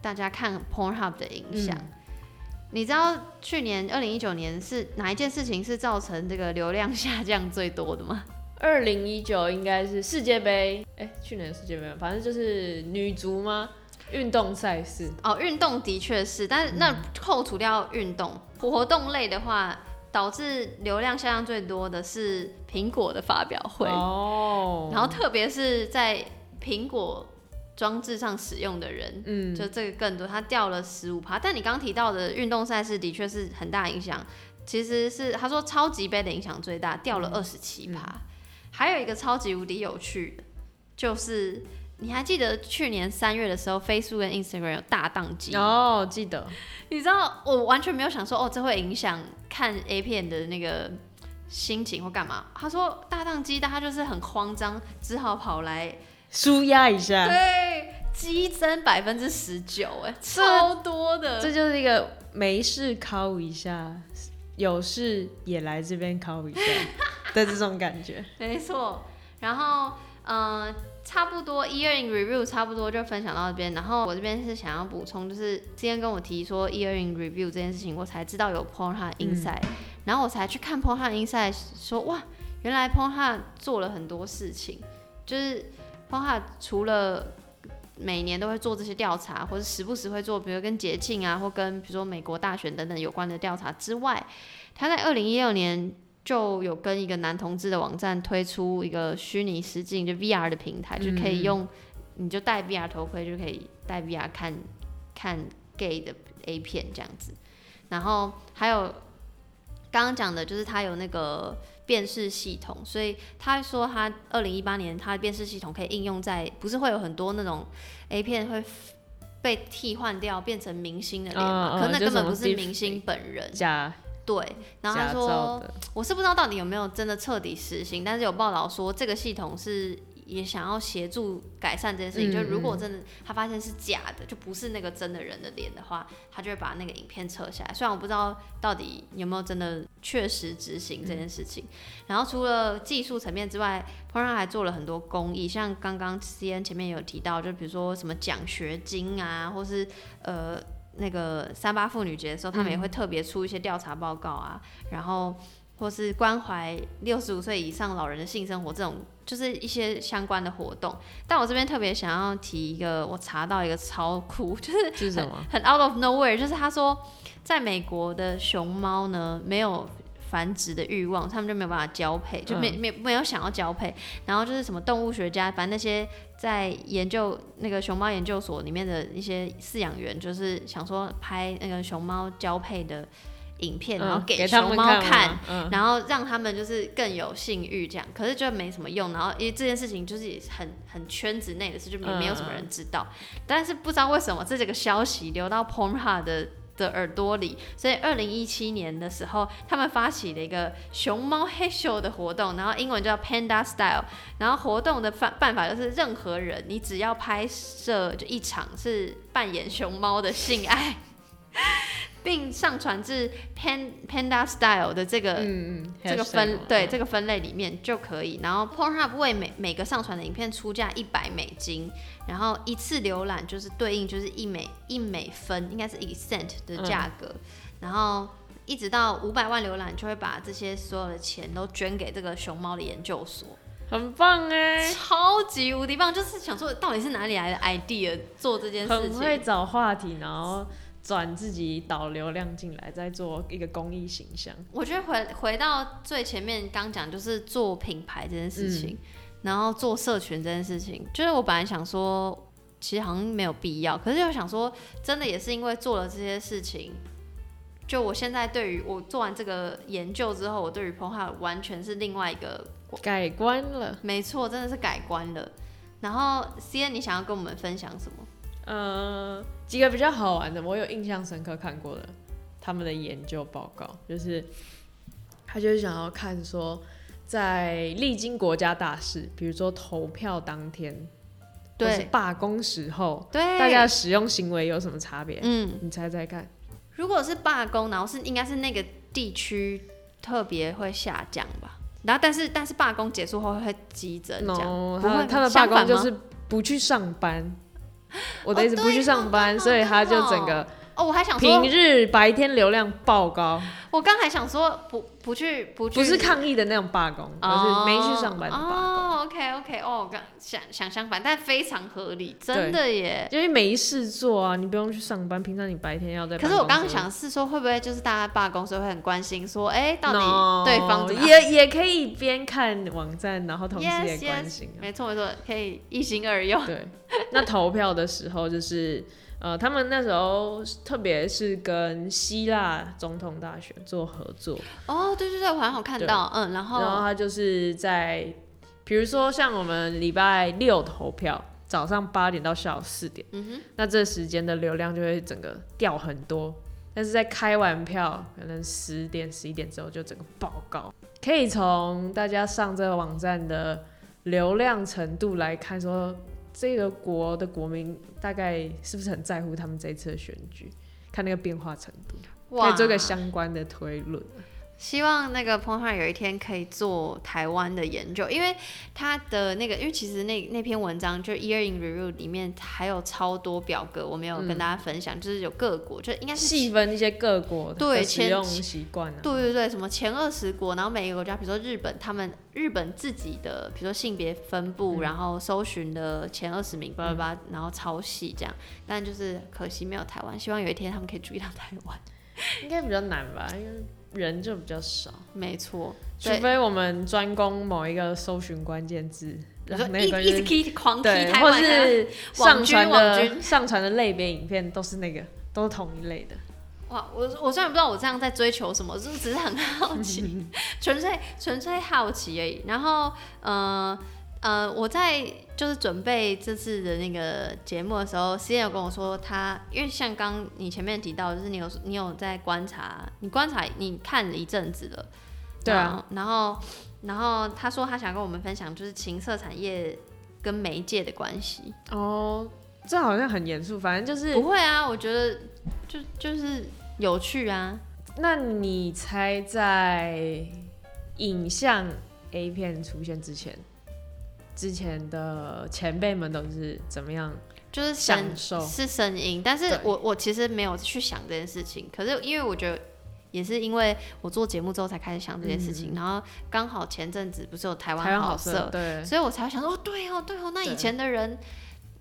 大家看 Pornhub 的影响。嗯、你知道去年二零一九年是哪一件事情是造成这个流量下降最多的吗？二零一九应该是世界杯，哎、欸，去年世界杯，反正就是女足吗？运动赛事。哦，运动的确是，但是那扣除掉运动活动类的话，导致流量下降最多的是苹果的发表会。哦，然后特别是在苹果装置上使用的人，嗯，就这个更多，它掉了十五趴。但你刚刚提到的运动赛事的确是很大影响，其实是他说超级杯的影响最大，掉了二十七趴。还有一个超级无敌有趣的，就是你还记得去年三月的时候，Facebook 跟 Instagram 有大宕机哦，记得。你知道我完全没有想说哦，这会影响看 A 片的那个心情或干嘛？他说大宕机，但他就是很慌张，只好跑来舒压一下。对，激增百分之十九，哎，超多的。这就是一个没事考一下，有事也来这边考一下。的这种感觉，[laughs] 没错。然后，嗯、呃，差不多 Year in Review 差不多就分享到这边。然后我这边是想要补充，就是今天跟我提说 Year in Review 这件事情，我才知道有 Pornhub Inside，、嗯、然后我才去看 Pornhub Inside，说哇，原来 Pornhub 做了很多事情。就是 Pornhub 除了每年都会做这些调查，或者时不时会做，比如跟节庆啊，或跟比如说美国大选等等有关的调查之外，他在二零一六年。就有跟一个男同志的网站推出一个虚拟实境就 VR 的平台，嗯、就可以用，你就戴 VR 头盔就可以戴 VR 看看 gay 的 A 片这样子。然后还有刚刚讲的就是他有那个辨识系统，所以他说他二零一八年他的辨识系统可以应用在，不是会有很多那种 A 片会被替换掉变成明星的脸吗？嗯、可那根本不是明星本人。假对，然后他说，我是不知道到底有没有真的彻底实行，但是有报道说这个系统是也想要协助改善这件事情。嗯、就如果真的他发现是假的，就不是那个真的人的脸的话，他就会把那个影片撤下来。虽然我不知道到底有没有真的确实执行这件事情。嗯、然后除了技术层面之外，Pornhub 还做了很多公益，像刚刚 CN 前面有提到，就比如说什么奖学金啊，或是呃。那个三八妇女节的时候，他们也会特别出一些调查报告啊，嗯、然后或是关怀六十五岁以上老人的性生活这种，就是一些相关的活动。但我这边特别想要提一个，我查到一个超酷，[laughs] 就是很，是很 out of nowhere，就是他说在美国的熊猫呢没有。繁殖的欲望，他们就没有办法交配，就没没没有想要交配。然后就是什么动物学家，反正那些在研究那个熊猫研究所里面的一些饲养员，就是想说拍那个熊猫交配的影片，然后给熊猫看，然后让他们就是更有性欲这样。可是就没什么用。然后因为这件事情就是很很圈子内的事，就没没有什么人知道。但是不知道为什么这几个消息流到 Pornhub 的。的耳朵里，所以二零一七年的时候，他们发起了一个熊猫嘿咻的活动，然后英文叫 Panda Style，然后活动的办办法就是任何人，你只要拍摄就一场是扮演熊猫的性爱，[laughs] 并上传至 Pan Panda Style 的这个嗯嗯这个分对、嗯。这个分类里面就可以。然后 Pornhub 为每每个上传的影片出价一百美金，然后一次浏览就是对应就是一美一美分，应该是一 cent 的价格。嗯、然后一直到五百万浏览，就会把这些所有的钱都捐给这个熊猫的研究所。很棒哎，超级无敌棒！就是想说，到底是哪里来的 idea 做这件事情？很会找话题，然后转自己导流量进来，再做一个公益形象。我觉得回回到最前面刚讲，就是做品牌这件事情，嗯、然后做社群这件事情，就是我本来想说，其实好像没有必要，可是又想说，真的也是因为做了这些事情，就我现在对于我做完这个研究之后，我对于 Pornhub 完全是另外一个。改观了，没错，真的是改观了。然后，C N，你想要跟我们分享什么？呃，几个比较好玩的，我有印象深刻看过的，他们的研究报告，就是他就是想要看说，在历经国家大事，比如说投票当天，对，罢工时候，对，大家的使用行为有什么差别？嗯，你猜猜看。如果是罢工，然后是应该是那个地区特别会下降吧？然后，但是但是罢工结束后会急增，这样 no, 不会他的罢工就是不去上班。我的意思不去上班，所以他就整个哦，我还想平日白天流量爆高。我刚还想说不不去不去，不是抗议的那种罢工，而、哦、是没去上班的罢工。哦，OK OK，哦，我刚想想相反，但非常合理，真的耶。因为没事做啊，你不用去上班，平常你白天要在。可是我刚刚想是说，会不会就是大家罢工时候会很关心说，哎、欸，到底对方怎么 no, 也也可以边看网站，然后同时也关心、啊 yes, yes, 没错没错，可以一心二用。对，那投票的时候就是。呃，他们那时候特别是跟希腊总统大选做合作。哦，对对对，我好像有看到，嗯，然后然后他就是在，比如说像我们礼拜六投票，早上八点到下午四点，嗯哼，那这时间的流量就会整个掉很多。但是在开完票，可能十点十一点之后就整个爆高。可以从大家上这个网站的流量程度来看，说。这个国的国民大概是不是很在乎他们这一次的选举？看那个变化程度，可以做个相关的推论。希望那个 Pornhub 有一天可以做台湾的研究，因为他的那个，因为其实那那篇文章就 Year in Review 里面还有超多表格，我没有跟大家分享，嗯、就是有各国，就应该是细分一些各国的使用习惯啊。对对对，什么前二十国，然后每一个国家，比如说日本，他们日本自己的，比如说性别分布，嗯、然后搜寻的前二十名，巴拉巴拉，然后超细这样。但就是可惜没有台湾，希望有一天他们可以注意到台湾，应该比较难吧，因为。人就比较少，没错，除非我们专攻某一个搜寻关键字，然后一一直 key 狂 key 或是上传的上传的类别影片都是那个，都是同一类的。哇，我我虽然不知道我这样在追求什么，就是只是很好奇，[laughs] 纯粹纯粹好奇而已。然后，嗯、呃。呃，我在就是准备这次的那个节目的时候，C N 有跟我说他，因为像刚你前面提到，就是你有你有在观察，你观察你看了一阵子了，对啊，然后然后他说他想跟我们分享，就是情色产业跟媒介的关系。哦，这好像很严肃，反正就是不会啊，我觉得就就是有趣啊。那你猜在影像 A 片出现之前？之前的前辈们都是怎么样？就是享受是声音，但是我我其实没有去想这件事情。可是因为我觉得也是因为我做节目之后才开始想这件事情，嗯、然后刚好前阵子不是有台湾好色，对，所以我才会想说，哦，对哦，对哦，那以前的人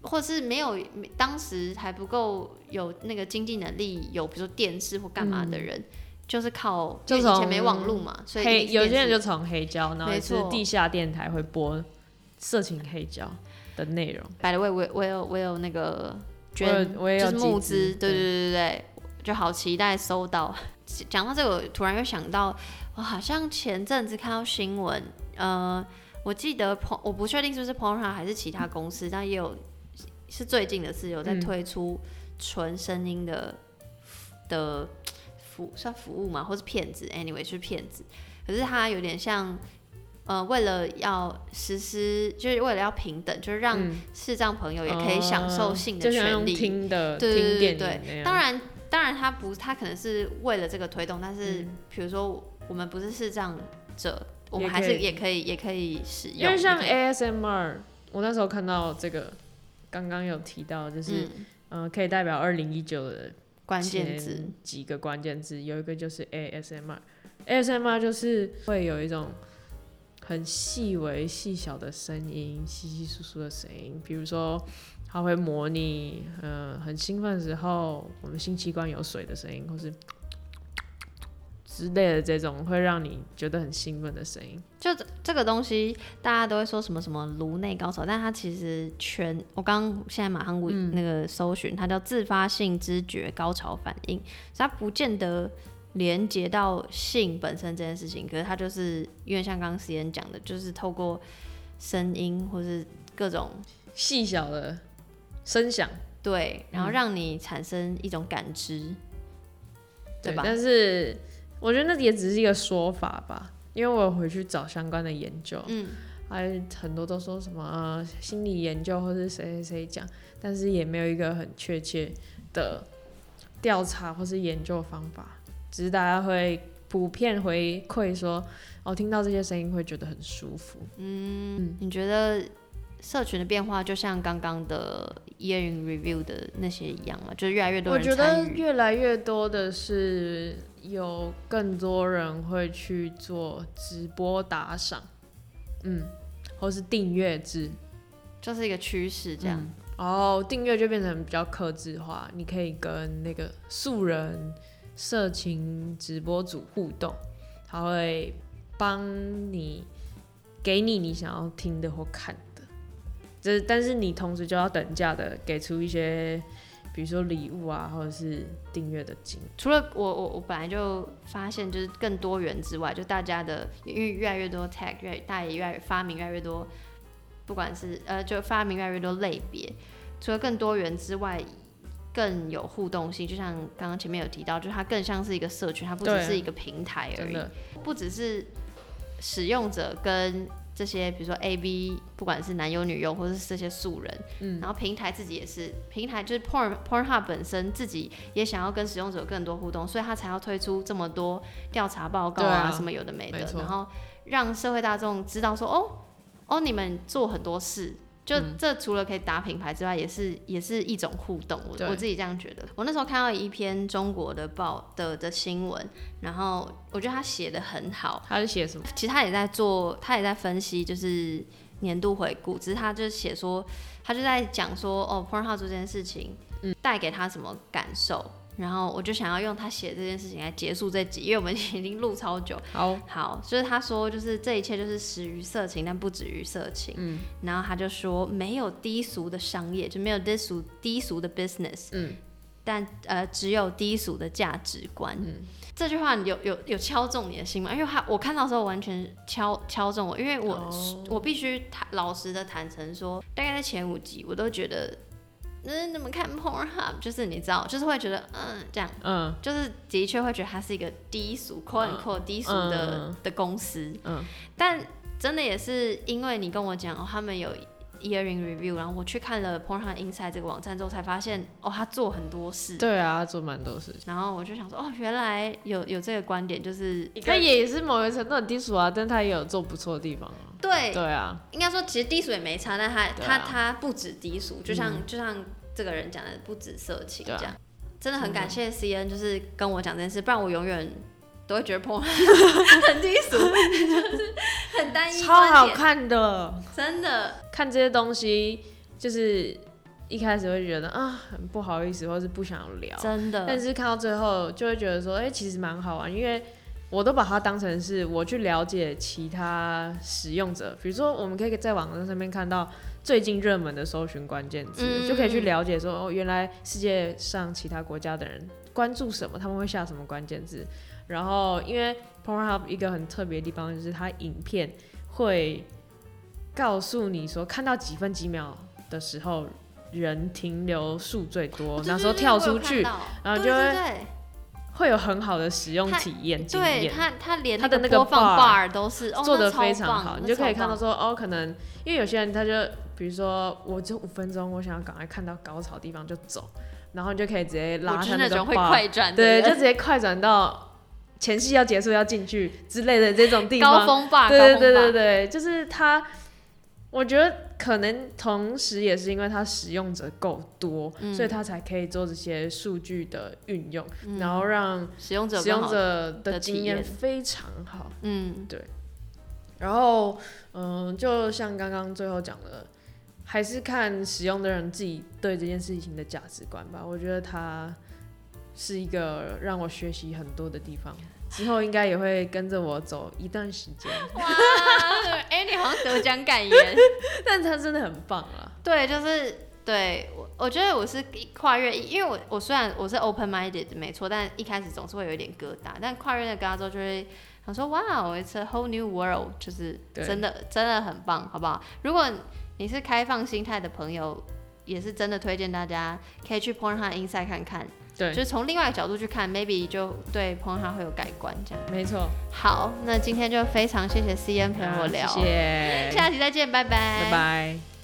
或是没有当时还不够有那个经济能力，有比如说电视或干嘛的人，嗯、就是靠就以前没网络嘛，所以有些人就从黑胶，然后是地下电台会播。色情黑胶的内容，By the way，我我有我有那个捐，我也有就是募资，对对对对对，就好期待收到。讲到这个，我突然又想到，我好像前阵子看到新闻，呃，我记得我不确定是不是 Pornhub 还是其他公司，但也有是最近的事，有在推出纯声音的、嗯、的服算服务嘛，或是骗子，anyway 是骗子，可是它有点像。呃，为了要实施，就是为了要平等，就是让视障朋友也可以享受性的权利。嗯、听的，对对对对，当然，当当然他不，他可能是为了这个推动，但是比如说我们不是视障者，我们还是也可以也可以使用。因为像 ASMR，我那时候看到这个，刚刚有提到，就是嗯、呃，可以代表二零一九的关键字。几个关键字，有一个就是 ASMR，ASMR 就是会有一种。很细微细小的声音，稀稀疏疏的声音，比如说，它会模拟，呃，很兴奋的时候，我们性器官有水的声音，或是之类的这种会让你觉得很兴奋的声音。就这个东西，大家都会说什么什么颅内高潮，但它其实全，我刚现在马上那个搜寻，嗯、它叫自发性知觉高潮反应，所以它不见得。连接到性本身这件事情，可是它就是因为像刚刚时间讲的，就是透过声音或是各种细小的声响，对，然后让你产生一种感知，嗯、对吧？但是我觉得那也只是一个说法吧，因为我有回去找相关的研究，嗯，还很多都说什么、呃、心理研究或是谁谁谁讲，但是也没有一个很确切的调查或是研究方法。只是大家会普遍回馈说，哦，听到这些声音会觉得很舒服。嗯，嗯，你觉得社群的变化就像刚刚的 Year in Review 的那些一样吗？就是越来越多人。我觉得越来越多的是有更多人会去做直播打赏，嗯，或是订阅制，就是一个趋势这样。哦，订阅就变成比较克制化，你可以跟那个素人。色情直播主互动，他会帮你给你你想要听的或看的，这但是你同时就要等价的给出一些，比如说礼物啊，或者是订阅的金。除了我我我本来就发现就是更多元之外，就大家的因为越来越多 tag，越大家也越来越发明越来越多，不管是呃就发明越来越多类别，除了更多元之外。更有互动性，就像刚刚前面有提到，就是它更像是一个社群，它不只是一个平台而已，不只是使用者跟这些，比如说 A B，不管是男优女优或者是这些素人，嗯，然后平台自己也是，平台就是 Porn Pornhub 本身自己也想要跟使用者有更多互动，所以他才要推出这么多调查报告啊，什么有的没的，然后让社会大众知道说，哦哦，你们做很多事。就这除了可以打品牌之外，也是也是一种互动。我我自己这样觉得。我那时候看到一篇中国的报的的新闻，然后我觉得他写的很好。他是写什么？其实他也在做，他也在分析，就是年度回顾。只是他就写说，他就在讲说，哦，Pornhub 做这件事情，嗯，带给他什么感受。然后我就想要用他写这件事情来结束这集，因为我们已经录超久。好，好，就是他说，就是这一切就是始于色情，但不止于色情。嗯，然后他就说，没有低俗的商业，就没有低俗低俗的 business。嗯，但呃，只有低俗的价值观。嗯，这句话有有有敲中你的心吗？因为他我看到的时候完全敲敲中我，因为我、哦、我必须坦老实的坦诚说，大概在前五集我都觉得。嗯，怎么看 Pornhub？就是你知道，就是会觉得，嗯，这样，嗯，就是的确会觉得它是一个低俗、嗯、quote unquote 低俗的、嗯、的公司，嗯，但真的也是因为你跟我讲哦，他们有 Yearing Review，然后我去看了 Pornhub Insight 这个网站之后，才发现哦，他做很多事，对啊，做蛮多事，然后我就想说，哦，原来有有这个观点，就是他也是某一程度很低俗啊，但他也有做不错的地方啊，对，对啊，应该说其实低俗也没差，但他他他不止低俗，就像、嗯、就像。这个人讲的不止色情，这样、啊、真的很感谢 C N，就是跟我讲这件事，不然我永远都会觉得 porn [laughs] 很低俗，就是很单一。超好看的，真的看这些东西，就是一开始会觉得啊很不好意思，或是不想聊，真的。但是看到最后就会觉得说，哎、欸，其实蛮好玩，因为我都把它当成是我去了解其他使用者，比如说我们可以在网站上面看到。最近热门的搜寻关键字，嗯、就可以去了解说哦，原来世界上其他国家的人关注什么，他们会下什么关键字。然后，因为 Pornhub 一个很特别的地方就是它影片会告诉你说，看到几分几秒的时候，人停留数最多，那时候跳出去，然后就会会有很好的使用体验经验。对，它它连它的那个播放 bar 都是做得非常好，你就可以看到说哦，可能因为有些人他就。比如说，我只有五分钟，我想要赶快看到高潮的地方就走，然后你就可以直接拉他那种会快转，对，就直接快转到前戏要结束要进去之类的这种地方。高峰吧，对对对对对，就是他。我觉得可能同时也是因为它使用者够多，嗯，所以它才可以做这些数据的运用，嗯，然后让使用者使用者的经验非常好。嗯，对。然后，嗯，就像刚刚最后讲的，还是看使用的人自己对这件事情的价值观吧。我觉得它是一个让我学习很多的地方。之后应该也会跟着我走一段时间。哇，哎、欸，你好像得奖感言，[laughs] 但他真的很棒啊。对，就是对我，我觉得我是跨越，因为我我虽然我是 open minded 没错，但一开始总是会有一点疙瘩，但跨越那个疙瘩之后就会想说，哇，it's a whole new world，就是真的真的很棒，好不好？如果你是开放心态的朋友，也是真的推荐大家可以去 Pornhub Insight 看看。对，就是从另外一个角度去看，maybe 就对 Pornhub 会有改观这样。没错。好，那今天就非常谢谢 CM 陪我聊，谢谢。下期再见，拜拜。拜拜。